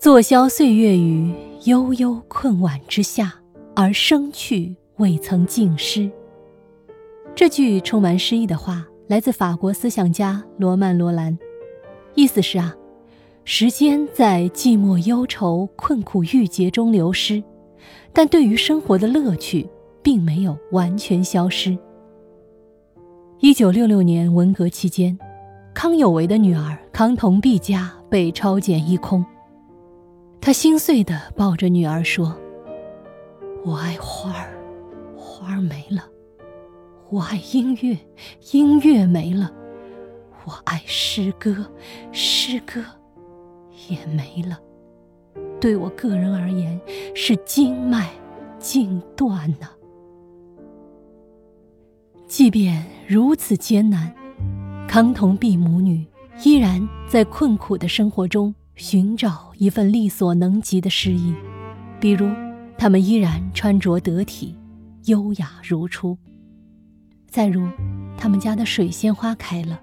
坐消岁月于悠悠困晚之下，而生去未曾尽失。这句充满诗意的话来自法国思想家罗曼·罗兰，意思是啊，时间在寂寞、忧愁、困苦、郁结中流失，但对于生活的乐趣并没有完全消失。一九六六年文革期间，康有为的女儿康同璧家被抄检一空。他心碎地抱着女儿说：“我爱花儿，花儿没了；我爱音乐，音乐没了；我爱诗歌，诗歌也没了。对我个人而言，是经脉尽断呐。”即便如此艰难，康同璧母女依然在困苦的生活中寻找一份力所能及的诗意。比如，他们依然穿着得体、优雅如初；再如，他们家的水仙花开了，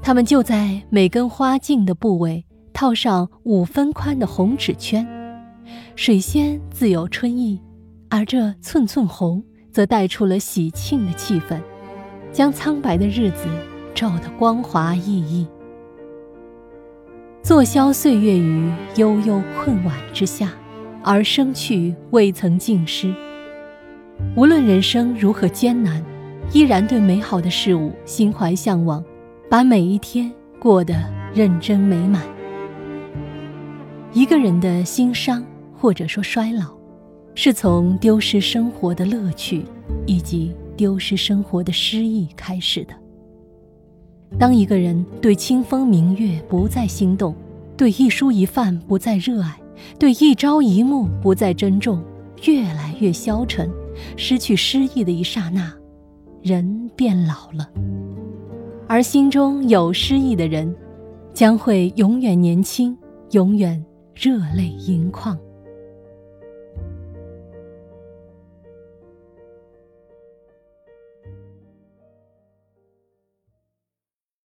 他们就在每根花茎的部位套上五分宽的红纸圈。水仙自有春意，而这寸寸红则带出了喜庆的气氛。将苍白的日子照得光滑熠熠。坐消岁月于悠悠困晚之下，而生去未曾尽失。无论人生如何艰难，依然对美好的事物心怀向往，把每一天过得认真美满。一个人的心伤或者说衰老，是从丢失生活的乐趣以及。丢失生活的诗意开始的。当一个人对清风明月不再心动，对一蔬一饭不再热爱，对一朝一暮不再珍重，越来越消沉，失去诗意的一刹那，人变老了。而心中有诗意的人，将会永远年轻，永远热泪盈眶。